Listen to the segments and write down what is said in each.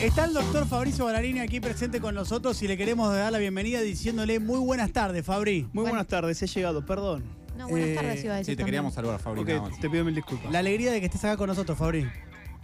Está el doctor Fabricio Ballarini aquí presente con nosotros y le queremos dar la bienvenida diciéndole muy buenas tardes, Fabri. Muy buenas tardes, he llegado, perdón. No, buenas Eh, tardes, iba a decir. Sí, te queríamos saludar, Fabri. Ok, nada más. te pido mil disculpas. La alegría de que estés acá con nosotros, Fabri.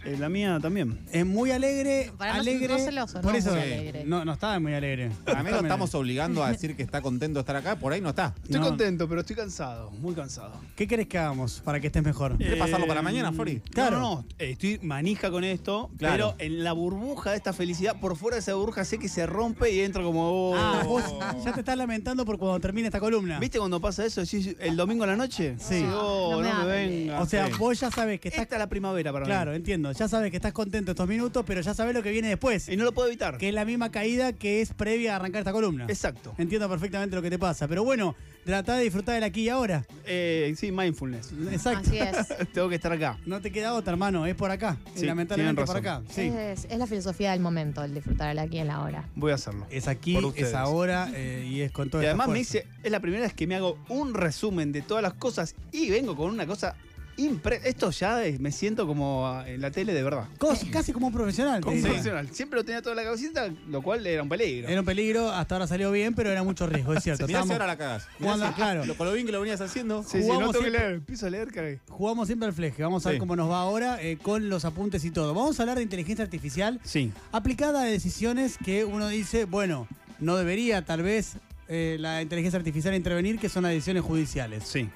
Eh, la mía también. Es muy alegre, Para no- alegre. no celoso, por no eso muy alegre. no, no estaba muy alegre. A mí lo Está estamos obligando a decir que está contento de estar acá, por ahí no está. Estoy No. contento, pero estoy cansado, muy cansado. ¿Qué querés que hagamos para que estés mejor? ¿Querés pasarlo para mañana, Fori? Claro. Claro. No, no, eh, estoy manija con esto, Claro. pero en la burbuja de esta felicidad, por fuera de esa burbuja sé que se rompe y entro como... oh. Ah, vos ya te estás lamentando por cuando termine esta columna. ¿Viste cuando pasa eso? Decís, ¿El domingo a la noche? Sí. Oh, No no me hables. venga. O sea, Sí. vos ya sabes que estás. Esta es la primavera para Claro, mí. entiendo. Ya sabes que estás contento estos minutos, pero ya sabes lo que viene después. Y no lo puedo evitar. Que es la misma caída que es previa a arrancar esta columna. Exacto. Entiendo perfectamente lo que te pasa. Pero bueno, trata de disfrutar del aquí y ahora. Eh, sí, mindfulness. Exacto. Así es. Tengo que estar acá. No te queda otra, hermano. Es por acá. Sí, lamentablemente por acá. Sí. Es, es la filosofía del momento, el disfrutar el aquí en la hora. Voy a hacerlo. Es aquí, es ahora eh, y es con todo Y este además me dice, es la primera vez que me hago un resumen de todas las cosas y vengo con una cosa impre... Esto ya es- me siento como en la tele de verdad. Cos- casi como un profesional. Como diría. profesional. Siempre lo tenía todo en la cabecita, lo cual era un peligro. Era un peligro, hasta ahora salió bien, pero era mucho riesgo, es cierto. Mirá si ahora la cagas. jugando, claro. Lo, con lo bien que lo venías haciendo. Sí, sí, no jugamos tengo que siempre- leer. Empiezo a leer, cagué. Jugamos siempre al fleje. Vamos a ver cómo nos va ahora eh, con los apuntes y todo. Vamos a hablar de inteligencia artificial Sí. aplicada a decisiones que uno dice, bueno, no debería tal vez eh, la inteligencia artificial intervenir, que son las decisiones judiciales. Sí.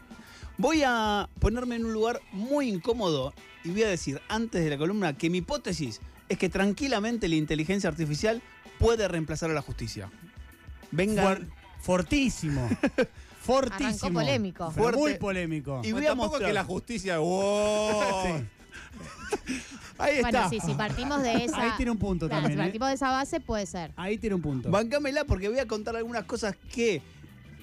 Voy a ponerme en un lugar muy incómodo y voy a decir antes de la columna que mi hipótesis es que tranquilamente la inteligencia artificial puede reemplazar a la justicia. Venga. Fortísimo. fortísimo. Arrancó polémico. Fuerte. Muy polémico. Y Pues voy a tampoco mostrar. que la justicia. wow. Sí. Ahí está. Bueno, sí, si partimos de esa. Ahí tiene un punto Claro, también, Si ¿eh? partimos de esa base, puede ser. Ahí tiene un punto. Bancámela porque voy a contar algunas cosas que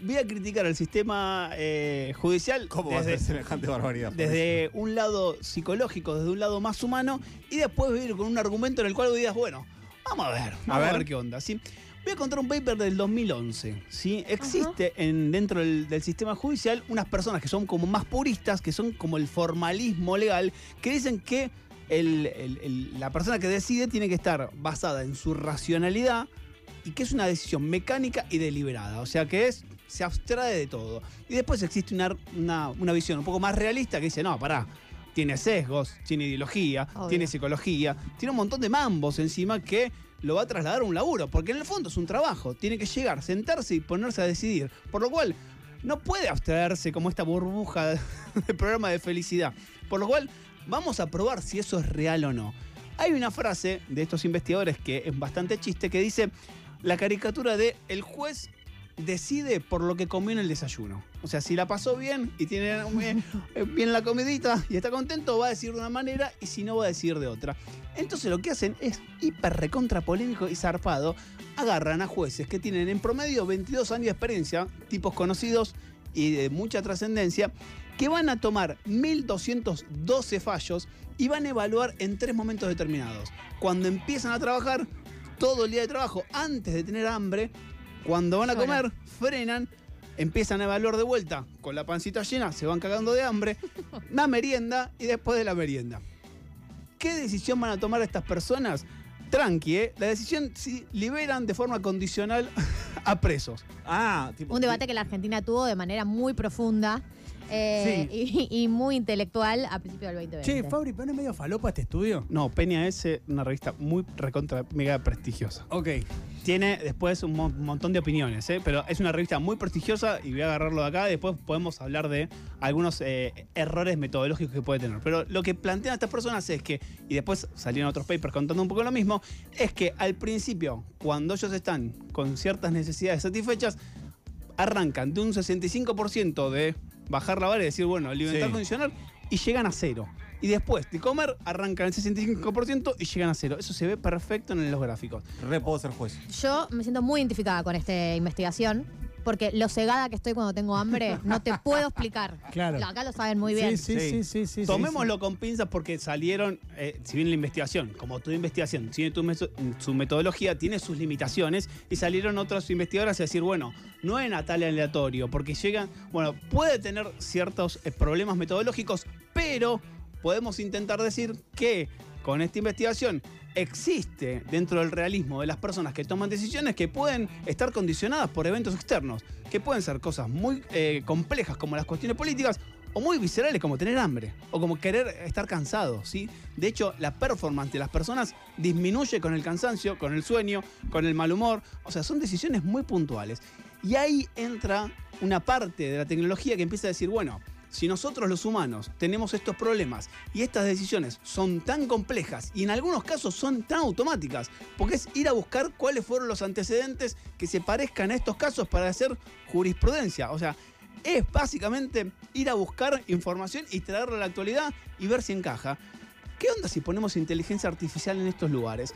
voy a criticar al sistema eh, judicial ¿Cómo va a desde, ser semejante barbaridad? desde un lado psicológico, desde un lado más humano, y después voy a ir con un argumento en el cual vos digas, bueno, vamos a ver, vamos a ver, ver. qué onda. ¿sí? Voy a contar un paper del 2011. ¿sí? Existe en, dentro del, del sistema judicial unas personas que son como más puristas, que son como el formalismo legal, que dicen que el- el- el- la persona que decide tiene que estar basada en su racionalidad y que es una decisión mecánica y deliberada. O sea que es, se abstrae de todo. Y después existe una, una- una visión un poco más realista que dice, no, pará. Tiene sesgos, tiene ideología, Obvio. tiene psicología, tiene un montón de mambos encima que lo va a trasladar a un laburo, porque en el fondo es un trabajo, tiene que llegar, sentarse y ponerse a decidir, por lo cual no puede abstraerse como esta burbuja de programa de felicidad, por lo cual vamos a probar si eso es real o no. Hay una frase de estos investigadores que es bastante chiste que dice la caricatura de el juez decide por lo que comió en el desayuno. O sea, si la pasó bien y tiene bien, bien la comidita y está contento, va a decir de una manera y si no, va a decir de otra. Entonces lo que hacen es hiper recontra polémico y zarpado. Agarran a jueces que tienen en promedio 22 años de experiencia, tipos conocidos y de mucha trascendencia, que van a tomar 1212 fallos y van a evaluar en tres momentos determinados. Cuando empiezan a trabajar, todo el día de trabajo, antes de tener hambre, cuando van a Bueno. comer, frenan, empiezan a evaluar de vuelta, con la pancita llena, se van cagando de hambre, una merienda y después de la merienda. ¿Qué decisión van a tomar estas personas? Tranqui, ¿eh? La decisión si liberan de forma condicional a presos. Ah, tipo. Un debate que la Argentina tuvo de manera muy profunda eh, y, y muy intelectual a principios del 2020. Che, Fabri, ¿pero no es medio falopa este estudio? No, Peña S, una revista muy recontra mega prestigiosa. Ok. Tiene después un mon- montón de opiniones, ¿eh? pero es una revista muy prestigiosa y voy a agarrarlo de acá. Después podemos hablar de algunos eh, errores metodológicos que puede tener. Pero lo que plantean estas personas es que, y después salieron otros papers contando un poco lo mismo, es que al principio, cuando ellos están con ciertas necesidades satisfechas, arrancan de un 65% de bajar la vara y decir, bueno, libertad Sí. condicional, y llegan a cero. Y después de comer, arrancan el 65% y llegan a cero. Eso se ve perfecto en los gráficos. Re puedo ser juez. Yo me siento muy identificada con esta investigación. Porque lo cegada que estoy cuando tengo hambre, no te puedo explicar. Claro. Acá lo saben muy bien. Sí, sí, sí, Sí. sí, sí. sí, Tomémoslo con pinzas porque salieron, eh, si bien la investigación, como toda investigación, tiene tu meso- su metodología, tiene sus limitaciones, y salieron otros investigadores a decir, bueno, no es natal aleatorio, porque llegan, bueno, puede tener ciertos eh, problemas metodológicos, pero podemos intentar decir que con esta investigación existe dentro del realismo de las personas que toman decisiones que pueden estar condicionadas por eventos externos, que pueden ser cosas muy eh, complejas como las cuestiones políticas o muy viscerales como tener hambre o como querer estar cansado, ¿sí? De hecho, la performance de las personas disminuye con el cansancio, con el sueño, con el mal humor, o sea, son decisiones muy puntuales. Y ahí entra una parte de la tecnología que empieza a decir, bueno, si nosotros los humanos tenemos estos problemas y estas decisiones son tan complejas y en algunos casos son tan automáticas, porque es ir a buscar cuáles fueron los antecedentes que se parezcan a estos casos para hacer jurisprudencia. O sea, es básicamente ir a buscar información y traerla a la actualidad y ver si encaja. ¿Qué onda si ponemos inteligencia artificial en estos lugares?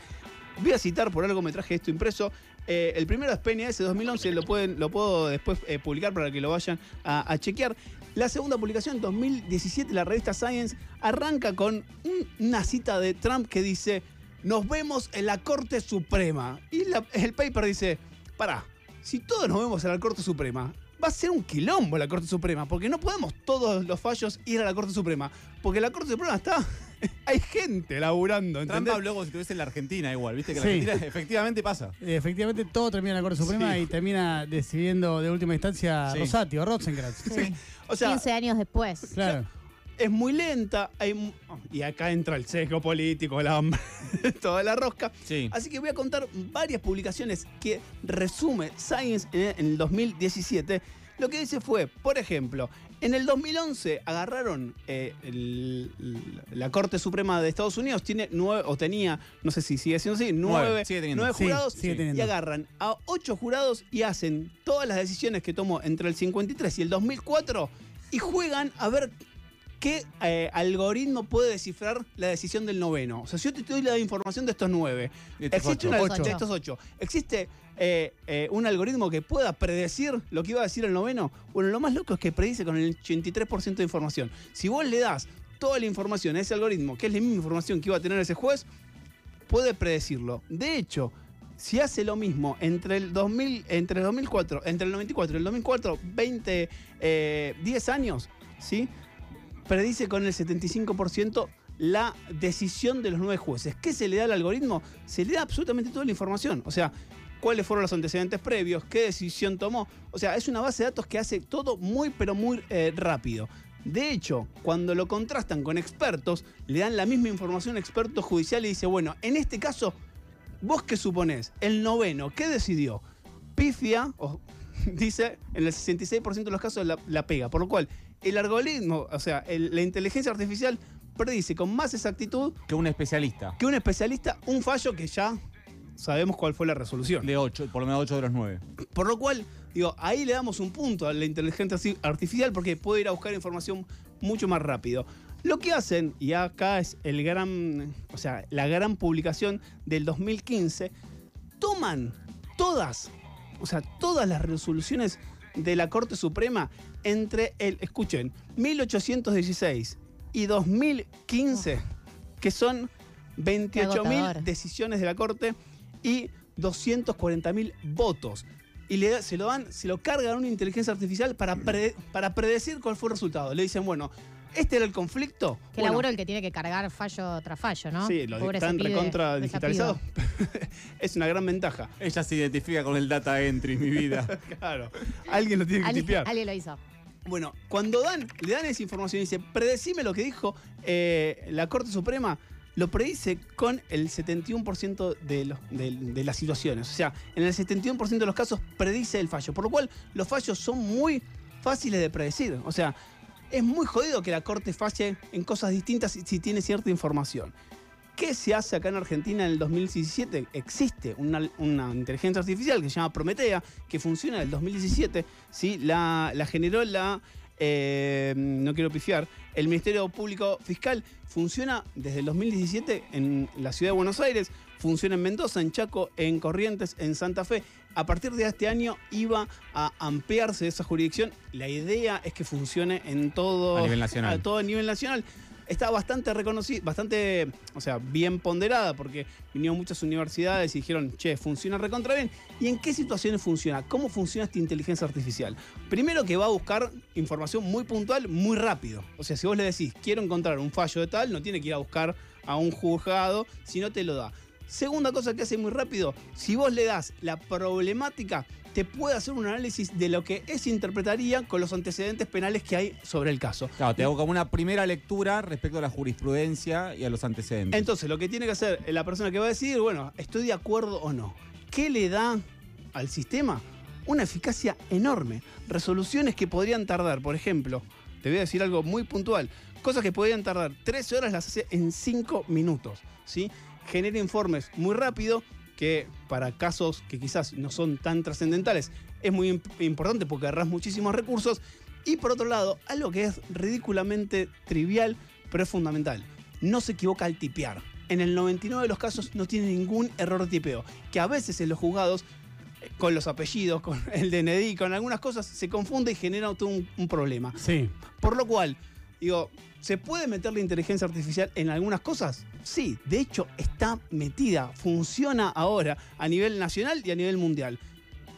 Voy a citar, por algo me traje esto impreso. eh, el primero es PNAS 2011, lo, pueden, lo puedo después eh, publicar para que lo vayan a chequear. La segunda publicación, 2017, la revista Science, arranca con un- una cita de Trump que dice, nos vemos en la Corte Suprema. Y el paper dice, pará, si todos nos vemos en la Corte Suprema, va a ser un quilombo la Corte Suprema, porque no podemos todos los fallos ir a la Corte Suprema, porque la Corte Suprema está... Hay gente laburando, ¿entendés? habló como si estuviese en la Argentina igual, viste que en Sí. la Argentina efectivamente pasa. Eh, Efectivamente, todo termina en la Corte Suprema Sí. y termina decidiendo de última instancia Sí. Rosati o Rosencrantz. Sí. O sea, 15 años después. Claro. es muy lenta, hay y acá entra el sesgo político, la hambre, toda la rosca. Sí. Así que voy a contar varias publicaciones que resume Science en en el 2017. Lo que dice fue, por ejemplo, en el 2011 agarraron eh, el- la Corte Suprema de Estados Unidos, tiene nueve, o tenía, no sé si sigue siendo así, nueve, Nueve, nueve jurados y agarran a ocho jurados y hacen todas las decisiones que tomó entre el 53 y el 2004 y juegan a ver qué eh, algoritmo puede descifrar la decisión del noveno. O sea, si yo te doy la información de estos nueve, De estos existe ocho. una- de estos ocho, existe eh, eh, un algoritmo que pueda predecir lo que iba a decir el noveno. Bueno, lo más loco es que predice con el 83% de información. Si vos le das toda la información a ese algoritmo, que es la misma información que iba a tener ese juez, puede predecirlo. De hecho, si hace lo mismo entre el 2000, entre el 2004, entre el 94 y el 2004, 20, eh, 10 años, ¿sí? Predice con el 75% la decisión de los nueve jueces. ¿Qué se le da al algoritmo? Se le da absolutamente toda la información. O sea, cuáles fueron los antecedentes previos, qué decisión tomó. O sea, es una base de datos que hace todo muy, pero muy eh, rápido. De hecho, cuando lo contrastan con expertos, le dan la misma información a experto judicial y dice, bueno, en este caso, ¿vos qué suponés? El noveno, ¿qué decidió? Pifia, o dice, en el 66% de los casos la, la pega. Por lo cual, el algoritmo, o sea, el- la inteligencia artificial predice con más exactitud Que un especialista. que un especialista un fallo que ya sabemos cuál fue la resolución. De 8, por lo menos 8 de los 9. Por lo cual, digo, ahí le damos un punto a la inteligencia arti- artificial porque puede ir a buscar información mucho más rápido. Lo que hacen, y acá es el gran, o sea, la gran publicación del 2015, toman todas, o sea, todas las resoluciones de la Corte Suprema entre el, escuchen, 1816 y 2015, que son 28.000 agotador. decisiones de la Corte y 240.000 votos. Y le, se lo dan, se lo cargan a una inteligencia artificial para, pre- para predecir cuál fue el resultado. Le dicen, bueno, este era el conflicto. Qué Bueno, laburo el que tiene que cargar fallo tras fallo, ¿no? Sí, lo Pobre están recontra ese digitalizado. es una gran ventaja. Ella se identifica con el data entry, mi vida. Claro. Alguien lo tiene que tipear. alguien lo hizo. Bueno, cuando dan, le dan esa información y dice, predecime lo que dijo eh, la Corte Suprema, lo predice con el 71% de, los- de- de las situaciones. O sea, en el 71% de los casos predice el fallo. Por lo cual, los fallos son muy fáciles de predecir. O sea, es muy jodido que la Corte falle en cosas distintas si, tiene cierta información. ¿Qué se hace acá en Argentina en el 2017? Existe una, una inteligencia artificial que se llama Prometea, que funciona en el 2017. ¿sí? La, la generó la. eh, no quiero pifiar. El Ministerio Público Fiscal funciona desde el 2017 en la ciudad de Buenos Aires, funciona en Mendoza, en Chaco, en Corrientes, en Santa Fe. A partir de este año iba a ampliarse esa jurisdicción. La idea es que funcione en todo. A nivel nacional. a todo a nivel nacional está bastante reconocida, bastante, o sea, bien ponderada, porque vinieron muchas universidades y dijeron, che, funciona recontra bien. ¿Y en qué situaciones funciona? ¿Cómo funciona esta inteligencia artificial? Primero que va a buscar información muy puntual, muy rápido. O sea, si vos le decís, quiero encontrar un fallo de tal, no tiene que ir a buscar a un juzgado, sino te lo da. Segunda cosa que hace muy rápido, si vos le das la problemática, te puede hacer un análisis de lo que es interpretaría con los antecedentes penales que hay sobre el caso. Claro, te hago como una primera lectura respecto a la jurisprudencia y a los antecedentes. Entonces, lo que tiene que hacer la persona que va a decidir, bueno, estoy de acuerdo o no. ¿Qué le da al sistema? Una eficacia enorme. Resoluciones que podrían tardar, por ejemplo, te voy a decir algo muy puntual. Cosas que podrían tardar 13 horas las hace en 5 minutos. ¿sí? Genera informes muy rápido que para casos que quizás no son tan trascendentales es muy imp- importante porque agarrás muchísimos recursos. Y por otro lado, algo que es ridículamente trivial, pero es fundamental. No se equivoca al tipear. En el 99 de los casos no tiene ningún error de tipeo. Que a veces en los juzgados, eh, con los apellidos, con el DNI, con algunas cosas, se confunde y genera todo un- un problema. Sí. Por lo cual, digo, ¿se puede meter la inteligencia artificial en algunas cosas? Sí, de hecho está metida, funciona ahora a nivel nacional y a nivel mundial.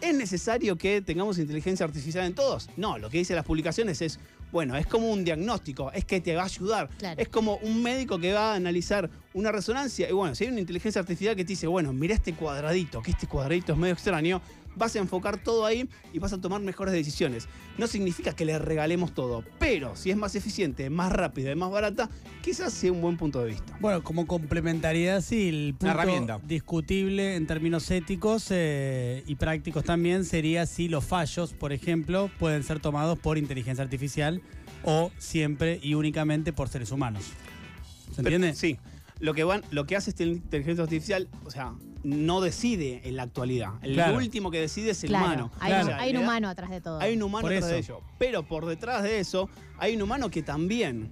¿Es necesario que tengamos inteligencia artificial en todos? No, lo que dicen las publicaciones es, bueno, es como un diagnóstico, es que te va a ayudar. Claro. Es como un médico que va a analizar una resonancia y bueno, si hay una inteligencia artificial que te dice, bueno, mira este cuadradito, que este cuadradito es medio extraño, vas a enfocar todo ahí y vas a tomar mejores decisiones. No significa que le regalemos todo, pero si es más eficiente, más rápida y más barata, quizás sea un buen punto de vista. Bueno, como complementariedad, sí, el punto herramienta. discutible en términos éticos eh, y prácticos también sería si los fallos, por ejemplo, pueden ser tomados por inteligencia artificial o siempre y únicamente por seres humanos. ¿Se Pero- entiende? Sí. Lo que, van, lo que hace esta inteligencia artificial, o sea, no decide en la actualidad. El Claro. último que decide es el Claro, humano. hay, Claro. un- O sea, hay un le da- humano atrás de todo. Hay un humano Por detrás de eso. ello. Pero por detrás de eso, hay un humano que también,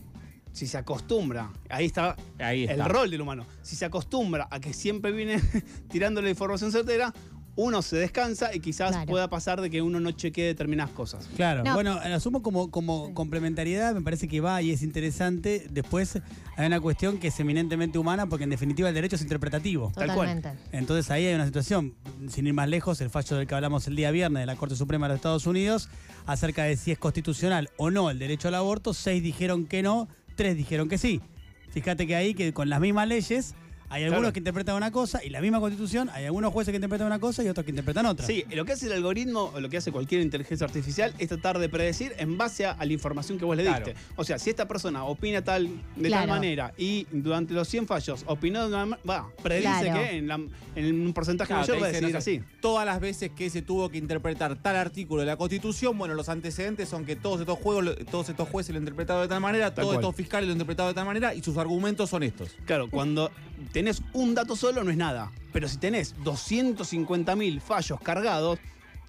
si se acostumbra, ahí está Ahí está. el rol del humano, si se acostumbra a que siempre viene tirando la información certera, uno se descansa y quizás Claro. pueda pasar de que uno no chequee determinadas cosas. Claro, No. bueno, asumo como, como Sí. complementariedad, me parece que va y es interesante. Después hay una cuestión que es eminentemente humana porque en definitiva el derecho es interpretativo. Tal cual. Entonces ahí hay una situación, sin ir más lejos, el fallo del que hablamos el día viernes de la Corte Suprema de los Estados Unidos acerca de si es constitucional o no el derecho al aborto, seis dijeron que no, tres dijeron que sí. Fíjate que ahí que con las mismas leyes hay algunos Claro. que interpretan una cosa y la misma constitución, hay algunos jueces que interpretan una cosa y otros que interpretan otra. Sí, lo que hace el algoritmo, o lo que hace cualquier inteligencia artificial, es tratar de predecir en base a, a la información que vos le Claro. diste. O sea, si esta persona opina tal, de Claro. tal manera y durante los 100 fallos opinó de una va, predice Claro. que en, la- en un porcentaje Claro, mayor va a dice, no sé, así. Todas las veces que se tuvo que interpretar tal artículo de la Constitución, bueno, los antecedentes son que todos estos juegos, todos estos jueces lo han interpretado de tal manera, Tal todos cual. estos fiscales lo han interpretado de tal manera y sus argumentos son estos. Claro, cuando tenés un dato solo no es nada. Pero si tenés 250.000 fallos cargados,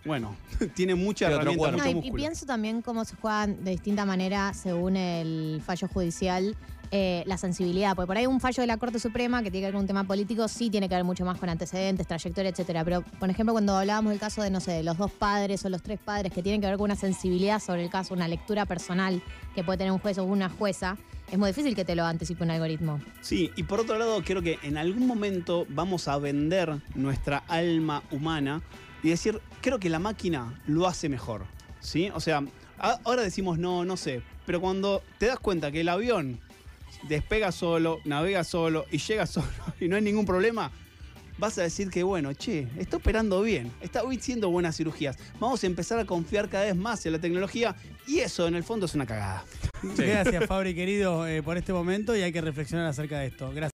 bueno, tiene mucha otro herramienta. No, mucho y, pienso también cómo se juegan de distinta manera según el fallo judicial. eh, la sensibilidad, porque por ahí un fallo de la Corte Suprema que tiene que ver con un tema político sí tiene que ver mucho más con antecedentes, trayectoria, etcétera. Pero, por ejemplo, cuando hablábamos del caso de, no sé, de los dos padres o los tres padres que tienen que ver con una sensibilidad sobre el caso, una lectura personal que puede tener un juez o una jueza, es muy difícil que te lo anticipe un algoritmo. Sí, y por otro lado, creo que en algún momento vamos a vender nuestra alma humana y decir, creo que la máquina lo hace mejor. ¿Sí? O sea, ahora decimos no, no sé, pero cuando te das cuenta que el avión despega solo, navega solo y llega solo y no hay ningún problema, vas a decir que bueno, che, está operando bien, está haciendo buenas cirugías. Vamos a empezar a confiar cada vez más en la tecnología y eso en el fondo es una cagada. Gracias, Fabri, querido, eh, por este momento y hay que reflexionar acerca de esto. Gracias.